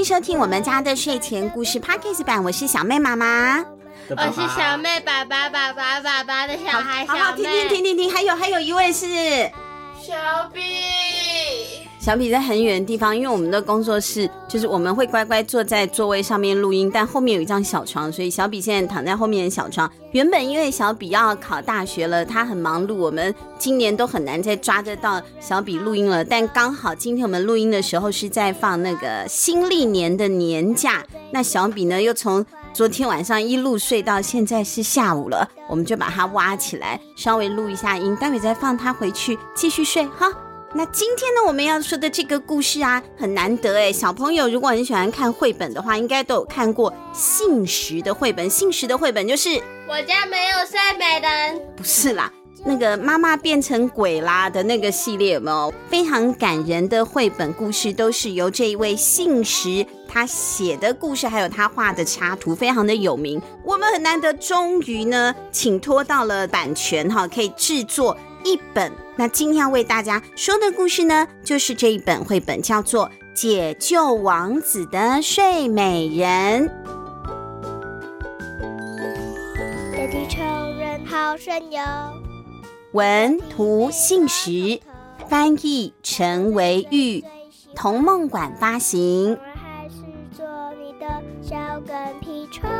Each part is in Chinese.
迎收听我们家的睡前故事 Podcast 版，我是小妹妈妈，我是小妹爸爸爸爸爸爸的小孩小妹。好好，停停停停停，还有还有一位是小比。小比在很远的地方，因为我们的工作室就是我们会乖乖坐在座位上面录音，但后面有一张小床，所以小比现在躺在后面的小床。原本因为小比要考大学了，他很忙碌，我们今年都很难再抓得到小比录音了。但刚好今天我们录音的时候是在放那个新历年的年假，那小比呢又从昨天晚上一路睡到现在是下午了，我们就把它挖起来，稍微录一下音，待会再放他回去继续睡哈。那今天呢，我们要说的这个故事啊，很难得哎。小朋友如果很喜欢看绘本的话，应该都有看过信实的绘本。信实的绘本就是我家没有睡美人，不是啦，那个妈妈变成鬼啦的那个系列有没有？非常感人的绘本故事，都是由这一位信实他写的故事，还有他画的插图，非常的有名。我们很难得，终于呢，请托到了版权哈，可以制作。一本，那今天要为大家说的故事呢，就是这一本绘本，叫做《解救王子的睡美人》。地球人好神游，文图信实，翻译陈维玉，童梦馆发行。还是做你的小跟屁虫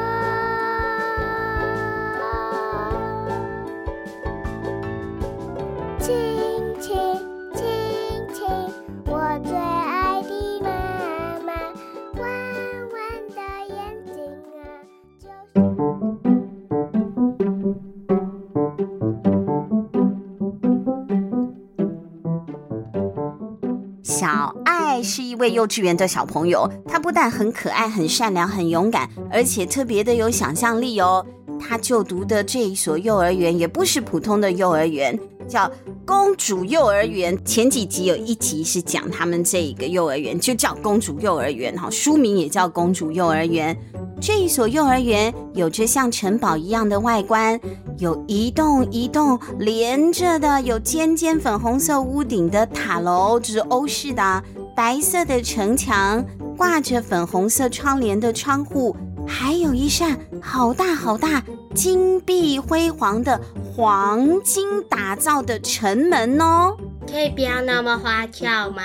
位幼稚园的小朋友，他不但很可爱、很善良、很勇敢，而且特别的有想象力哦。他就读的这一所幼儿园也不是普通的幼儿园，叫公主幼儿园。前几集有一集是讲他们这一个幼儿园，就叫公主幼儿园哈，书名也叫公主幼儿园。这一所幼儿园有着像城堡一样的外观，有一栋一栋连着的，有尖尖粉红色屋顶的塔楼，就是欧式的白色的城墙，挂着粉红色窗帘的窗户，还有一扇好大好大、金碧辉煌的黄金打造的城门哦。可以不要那么花俏吗？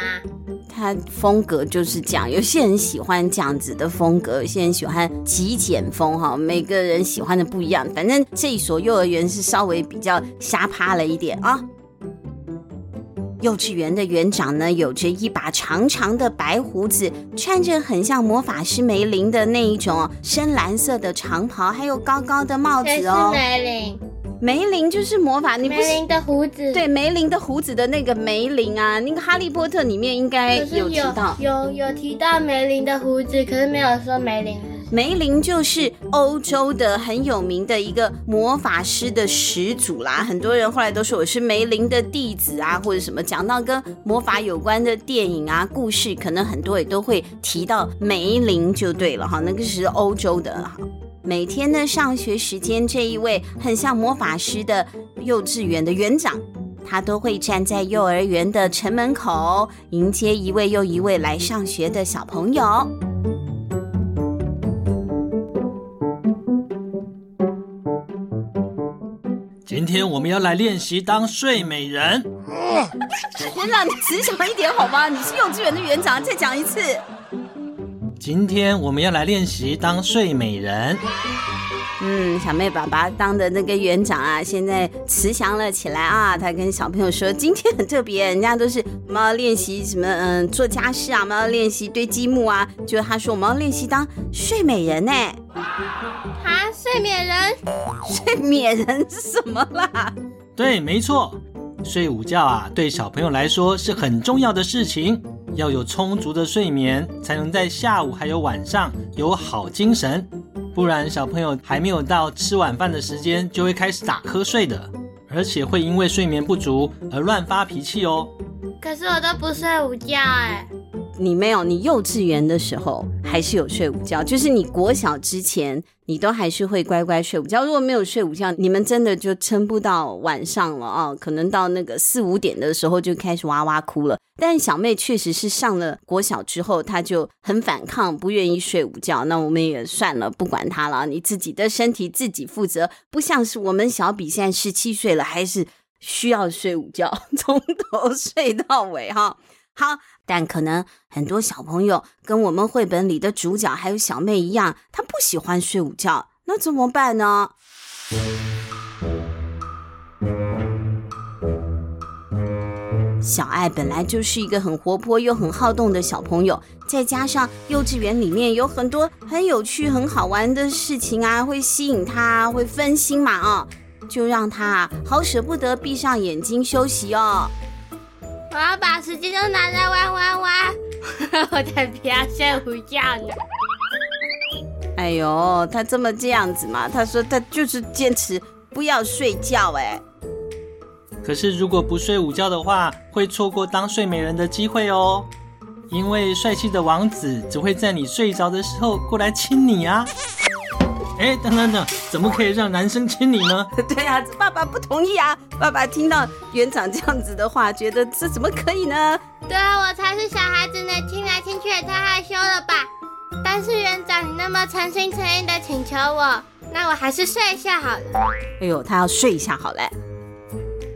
它风格就是这样，有些人喜欢这样子的风格，有些人喜欢极简风哈，每个人喜欢的不一样。反正这一所幼儿园是稍微比较瞎趴了一点啊。幼稚园的园长呢，有着一把长长的白胡子，穿着很像魔法师梅林的那一种深蓝色的长袍，还有高高的帽子哦。是梅林。梅林就是魔法，你不是梅林的胡子？对，梅林的胡子的那个梅林啊，那个《哈利波特》里面应该有提到，有有，有提到梅林的胡子，可是没有说梅林。梅林就是欧洲的很有名的一个魔法师的始祖啦，很多人后来都说我是梅林的弟子啊，或者什么，讲到跟魔法有关的电影啊、故事，可能很多也都会提到梅林就对了哈，那个是欧洲的哈。每天的上学时间，这一位很像魔法师的幼稚园的园长，他都会站在幼儿园的城门口，迎接一位又一位来上学的小朋友。天我们要来练习当睡美人。园长，你慈祥一点好吗？你是幼稚园的园长，再讲一次。今天我们要来练习当睡美人。嗯，小妹爸爸当的那个园长啊，现在慈祥了起来啊。他跟小朋友说，今天很特别，人家都是我们要练习什么？嗯，做家事啊，我们要练习堆积木啊。就他说我们要练习当睡美人呢。啊，睡美人？睡美人是什么啦？对，没错，睡午觉啊，对小朋友来说是很重要的事情。要有充足的睡眠，才能在下午还有晚上有好精神，不然小朋友还没有到吃晚饭的时间，就会开始打瞌睡的，而且会因为睡眠不足而乱发脾气哦。可是我都不睡午觉哎。你没有，你幼稚园的时候还是有睡午觉，就是你国小之前，你都还是会乖乖睡午觉。如果没有睡午觉，你们真的就撑不到晚上了啊！可能到那个四五点的时候就开始哇哇哭了。但小妹确实是上了国小之后，她就很反抗，不愿意睡午觉。那我们也算了，不管她了，你自己的身体自己负责。不像是我们小比现在十七岁了，还是需要睡午觉，从头睡到尾哈。好，但可能很多小朋友跟我们绘本里的主角还有小妹一样，他不喜欢睡午觉，那怎么办呢？小爱本来就是一个很活泼又很好动的小朋友，再加上幼稚园里面有很多很有趣、很好玩的事情啊，会吸引他，会分心嘛啊，就让他好舍不得闭上眼睛休息哦。我要把时间都拿来玩玩玩，我才不要睡午觉呢。哎呦，他这么这样子嘛？他说他就是坚持不要睡觉哎。可是如果不睡午觉的话，会错过当睡美人的机会哦。因为帅气的王子只会在你睡着的时候过来亲你啊。哎，等等等，怎么可以让男生亲你呢？对呀、啊，爸爸不同意啊！爸爸听到园长这样子的话，觉得这怎么可以呢？对啊，我才是小孩子呢，亲来亲去也太害羞了吧！但是园长，你那么诚心诚意的请求我，那我还是睡一下好了。哎呦，他要睡一下好嘞。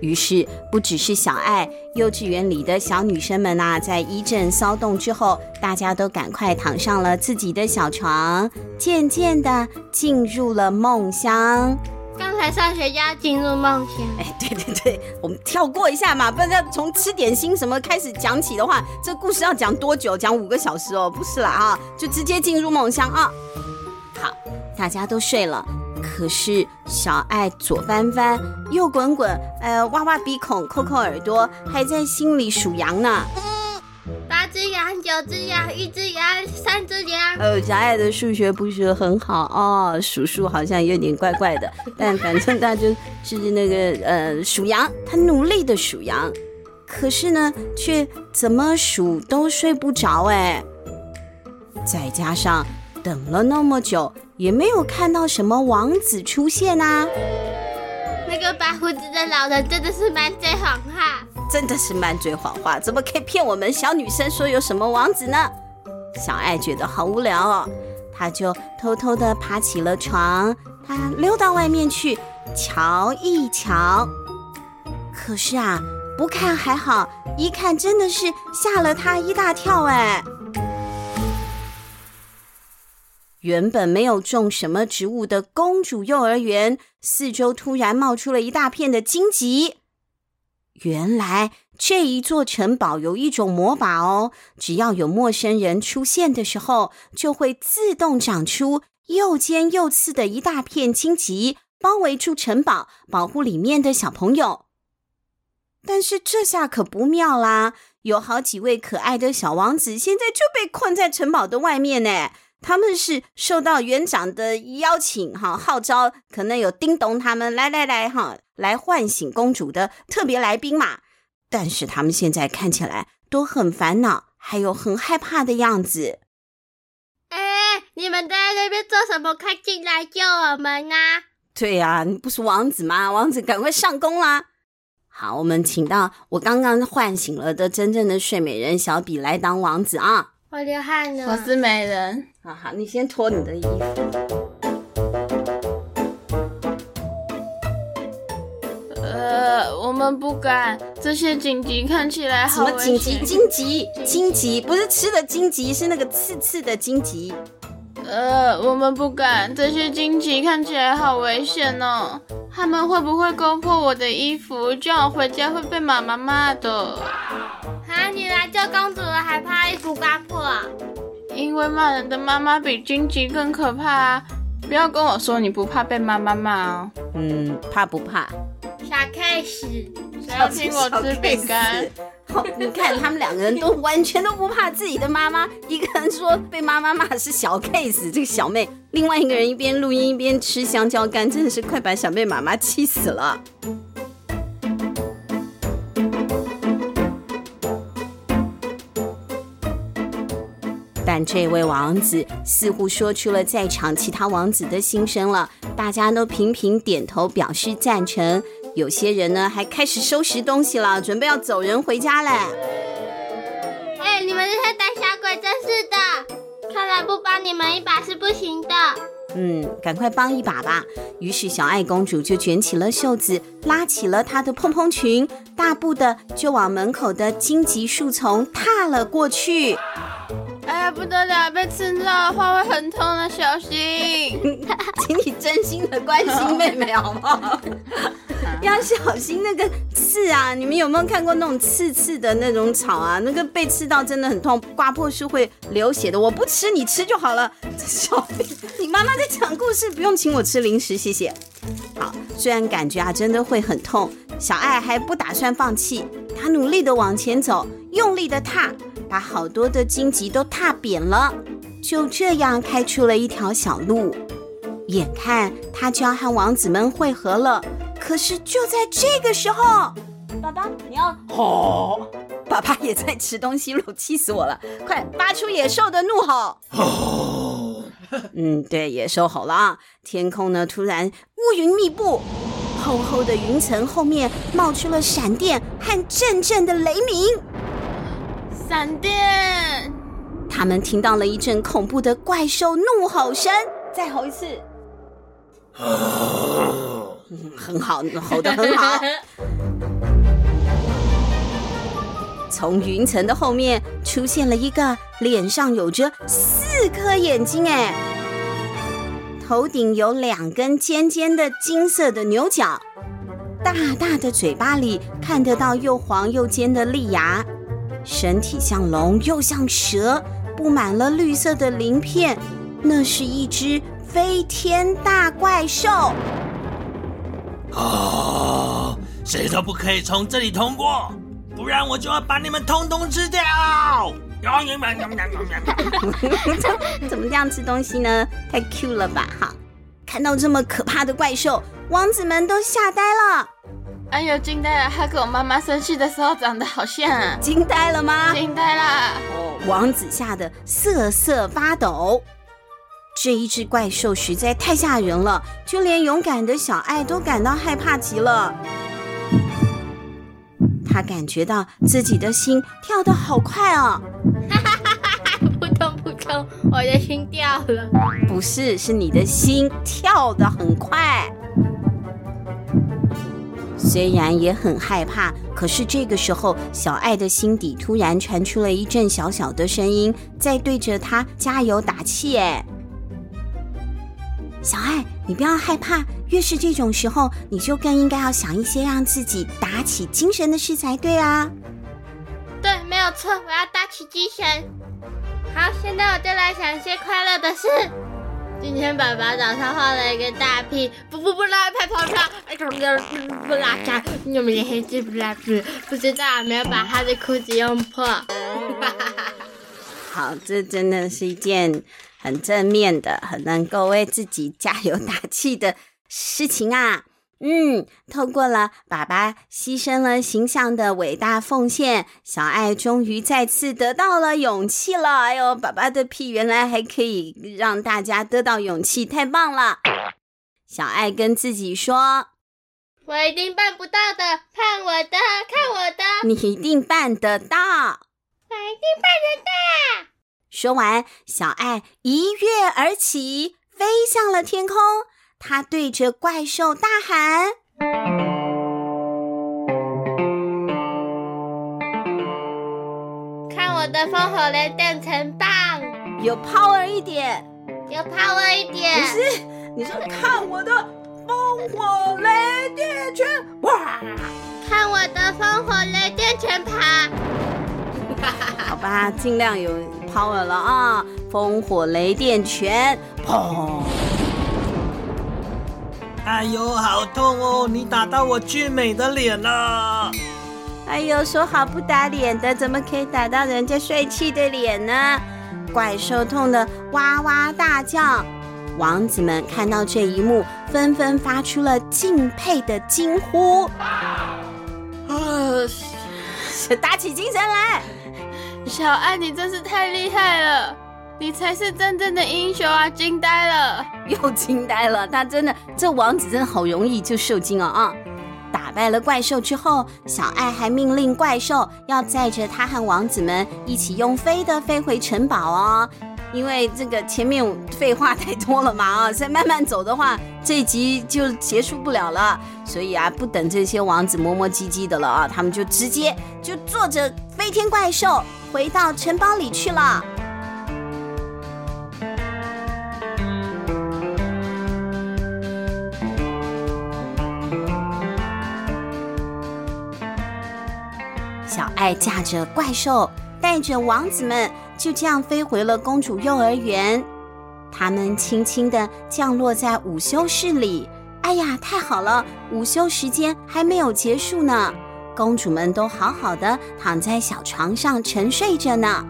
于是，不只是小爱，幼稚园里的小女生们呐、啊，在一阵骚动之后，大家都赶快躺上了自己的小床，渐渐的进入了梦乡。刚才上学就要进入梦乡？哎，对对对，我们跳过一下嘛，不然要从吃点心什么开始讲起的话，这故事要讲多久？讲五个小时哦？不是啦啊，就直接进入梦乡啊。好，大家都睡了。可是小爱左翻翻，右滚滚，呃，挖挖鼻孔，抠抠耳朵，还在心里数羊呢。八只羊，九只羊，一只羊，三只羊。呃，小爱的数学不是很好哦，数数好像有点怪怪的。但反正他就是那个呃数羊，他努力的数羊，可是呢，却怎么数都睡不着哎。再加上等了那么久。也没有看到什么王子出现啊！那个白胡子的老人真的是满嘴谎话，真的是满嘴谎话，怎么可以骗我们小女生说有什么王子呢？小爱觉得好无聊哦，她就偷偷的爬起了床，她溜到外面去瞧一瞧。可是啊，不看还好，一看真的是吓了她一大跳哎。原本没有种什么植物的公主幼儿园，四周突然冒出了一大片的荆棘。原来这一座城堡有一种魔法哦，只要有陌生人出现的时候，就会自动长出又尖又刺的一大片荆棘，包围住城堡，保护里面的小朋友。但是这下可不妙啦，有好几位可爱的小王子现在就被困在城堡的外面呢。他们是受到园长的邀请，哈，号召，可能有叮咚他们来来来，哈，来唤醒公主的特别来宾嘛。但是他们现在看起来都很烦恼，还有很害怕的样子。哎，你们在那边做什么？快进来救我们啊！对呀，你不是王子吗？王子，赶快上工啦！好，我们请到我刚刚唤醒了的真正的睡美人小比来当王子啊。我流汗了，我是美人。好好，你先脱你的衣服。呃，我们不敢。这些荆棘看起来好危险。什么荆棘？荆棘？荆棘？不是吃的荆棘，是那个刺刺的荆棘。呃，我们不敢。这些荆棘看起来好危险哦。他们会不会勾破我的衣服？这样我回家会被妈妈骂的。啊！你来救公主了，还怕衣服刮破？因为骂人的妈妈比荆棘更可怕啊！不要跟我说你不怕被妈妈骂哦。嗯，怕不怕？小 case，谁要请我吃饼干？好，你看他们两个人都完全都不怕自己的妈妈。一个人说被妈妈骂是小 case，这个小妹；另外一个人一边录音一边吃香蕉干，真的是快把小妹妈妈气死了。但这位王子，似乎说出了在场其他王子的心声了。大家都频频点头表示赞成，有些人呢还开始收拾东西了，准备要走人回家嘞。哎，你们这些胆小鬼，真是的！看来不帮你们一把是不行的。嗯，赶快帮一把吧。于是小爱公主就卷起了袖子，拉起了她的蓬蓬裙，大步的就往门口的荆棘树丛踏了过去。哎呀，不得了，被刺到的话会很痛的，小心！请你真心的关心妹妹好不好？要小心那个刺啊！你们有没有看过那种刺刺的那种草啊？那个被刺到真的很痛，刮破是会流血的。我不吃，你吃就好了。小兵，你妈妈在讲故事，不用请我吃零食，谢谢。好，虽然感觉啊真的会很痛，小爱还不打算放弃，她努力的往前走，用力的踏。把好多的荆棘都踏扁了，就这样开出了一条小路。眼看他就要和王子们会合了，可是就在这个时候，爸爸，你要吼！爸爸也在吃东西喽，气死我了！快发出野兽的怒吼！吼！嗯，对，野兽吼了啊！天空呢，突然乌云密布，厚厚的云层后面冒出了闪电和阵阵的雷鸣。闪电！他们听到了一阵恐怖的怪兽怒吼声，再吼一次。嗯，很好，吼的很好。从云层的后面出现了一个脸上有着四颗眼睛，哎，头顶有两根尖尖的金色的牛角，大大的嘴巴里看得到又黄又尖的利牙。身体像龙又像蛇，布满了绿色的鳞片。那是一只飞天大怪兽。啊！谁都不可以从这里通过，不然我就要把你们通通吃掉！怎么这样吃东西呢？太 Q 了吧！哈，看到这么可怕的怪兽，王子们都吓呆了。哎呦，惊呆了！他跟我妈妈生气的时候长得好像啊！惊呆了吗？惊呆了！哦，王子吓得瑟瑟发抖。这一只怪兽实在太吓人了，就连勇敢的小爱都感到害怕极了。他感觉到自己的心跳得好快哦！哈哈哈哈哈！扑通扑通，我的心掉了。不是，是你的心跳得很快。虽然也很害怕，可是这个时候，小爱的心底突然传出了一阵小小的声音，在对着他加油打气。哎，小爱，你不要害怕，越是这种时候，你就更应该要想一些让自己打起精神的事才对啊。对，没有错，我要打起精神。好，现在我就来想一些快乐的事。今天爸爸早上画了一个大屁，不不不拉拍跑跳，哎，不不拉开，有没有黑字不拉字？不知道有没有把他的裤子用破。好，这真的是一件很正面的、很能够为自己加油打气的事情啊。嗯，透过了爸爸牺牲了形象的伟大奉献，小爱终于再次得到了勇气了。哎呦，爸爸的屁原来还可以让大家得到勇气，太棒了！小爱跟自己说：“我一定办不到的，看我的，看我的，你一定办得到，我一定办得到。”说完，小爱一跃而起，飞向了天空。他对着怪兽大喊：“看我的风火雷电拳棒，有 power 一点，有 power 一点。”不是，你说 看我的风火雷电拳，哇！看我的风火雷电拳啪！好吧，尽量有 power 了啊！风火雷电拳，砰！哎呦，好痛哦！你打到我俊美的脸了。哎呦，说好不打脸的，怎么可以打到人家帅气的脸呢？怪兽痛得哇哇大叫。王子们看到这一幕，纷纷发出了敬佩的惊呼。啊！打起精神来，小爱，你真是太厉害了！你才是真正的英雄啊！惊呆了，又惊呆了。他真的，这王子真的好容易就受惊了啊！打败了怪兽之后，小爱还命令怪兽要载着他和王子们一起用飞的飞回城堡哦。因为这个前面废话太多了嘛啊，再慢慢走的话，这集就结束不了了。所以啊，不等这些王子磨磨唧唧的了啊，他们就直接就坐着飞天怪兽回到城堡里去了。爱驾着怪兽，带着王子们，就这样飞回了公主幼儿园。他们轻轻地降落在午休室里。哎呀，太好了，午休时间还没有结束呢。公主们都好好的躺在小床上沉睡着呢。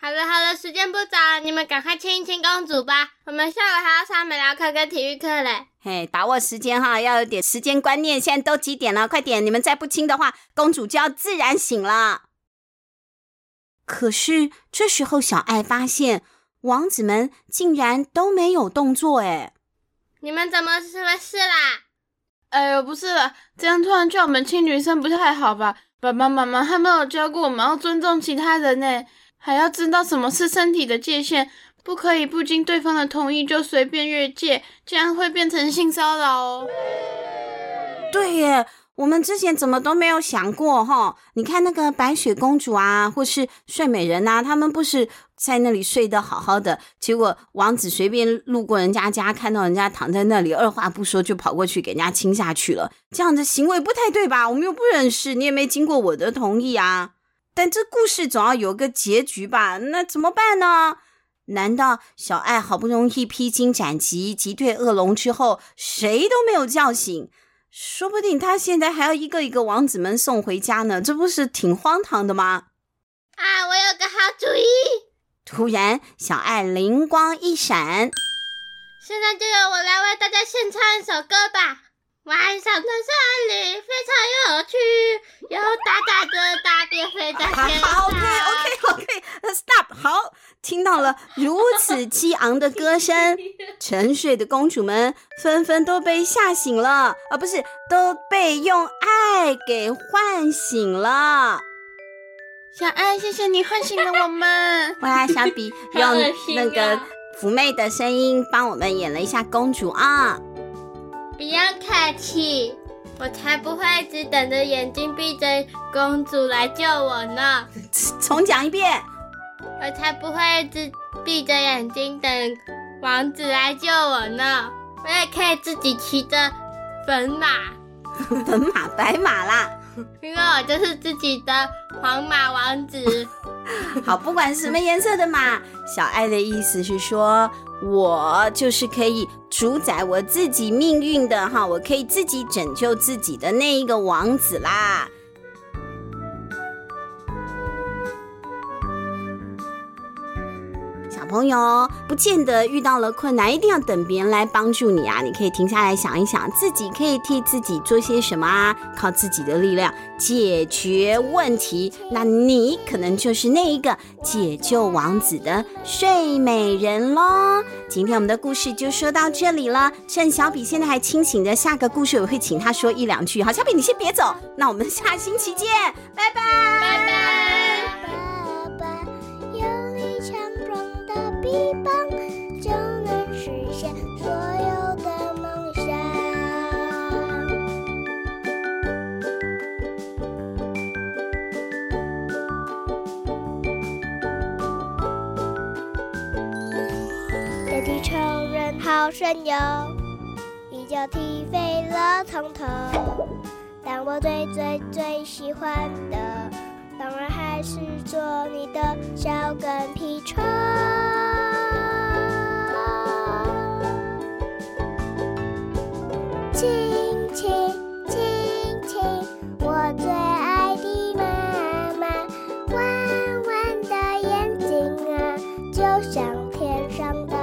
好了好了，时间不早了，你们赶快亲一亲公主吧。我们下午还要上美疗课跟体育课嘞。嘿，把握时间哈，要有点时间观念。现在都几点了？快点，你们再不亲的话，公主就要自然醒了。可是这时候，小爱发现王子们竟然都没有动作，哎，你们怎么什么事啦？哎呦，不是了，这样突然叫我们亲女生不太好吧？爸爸妈妈还没有教过我们要尊重其他人呢。还要知道什么是身体的界限，不可以不经对方的同意就随便越界，这样会变成性骚扰哦。对耶，我们之前怎么都没有想过哈？你看那个白雪公主啊，或是睡美人啊，他们不是在那里睡得好好的，结果王子随便路过人家家，看到人家躺在那里，二话不说就跑过去给人家亲下去了，这样的行为不太对吧？我们又不认识，你也没经过我的同意啊。但这故事总要有个结局吧？那怎么办呢？难道小爱好不容易披荆斩棘击退恶龙之后，谁都没有叫醒？说不定他现在还要一个一个王子们送回家呢，这不是挺荒唐的吗？啊，我有个好主意！突然，小爱灵光一闪，现在就由我来为大家献唱一首歌吧。晚上的森林非常有趣，有大大的大便飞在天上。好，OK，OK，OK，Stop。好，听到了如此激昂的歌声，沉睡的公主们纷纷都被吓醒了，啊，不是，都被用爱给唤醒了。小爱，谢谢你唤醒了我们。哇，小比用那个妩媚的声音帮我们演了一下公主啊。不要客气，我才不会一直等着眼睛闭着公主来救我呢。重讲一遍，我才不会一直闭着眼睛等王子来救我呢。我也可以自己骑着粉马，粉马白马啦，因为我就是自己的黄马王子。好，不管是什么颜色的马，小爱的意思是说。我就是可以主宰我自己命运的哈，我可以自己拯救自己的那一个王子啦。小朋友不见得遇到了困难，一定要等别人来帮助你啊！你可以停下来想一想，自己可以替自己做些什么啊？靠自己的力量解决问题，那你可能就是那一个解救王子的睡美人喽。今天我们的故事就说到这里了。趁小比现在还清醒的，下个故事我会请他说一两句。好，小比你先别走，那我们下星期见，拜，拜好神哟，一脚踢飞了从头，但我最最最喜欢的，当然还是做你的小跟屁虫。亲亲亲亲，我最爱的妈妈，弯弯的眼睛啊，就像天上的。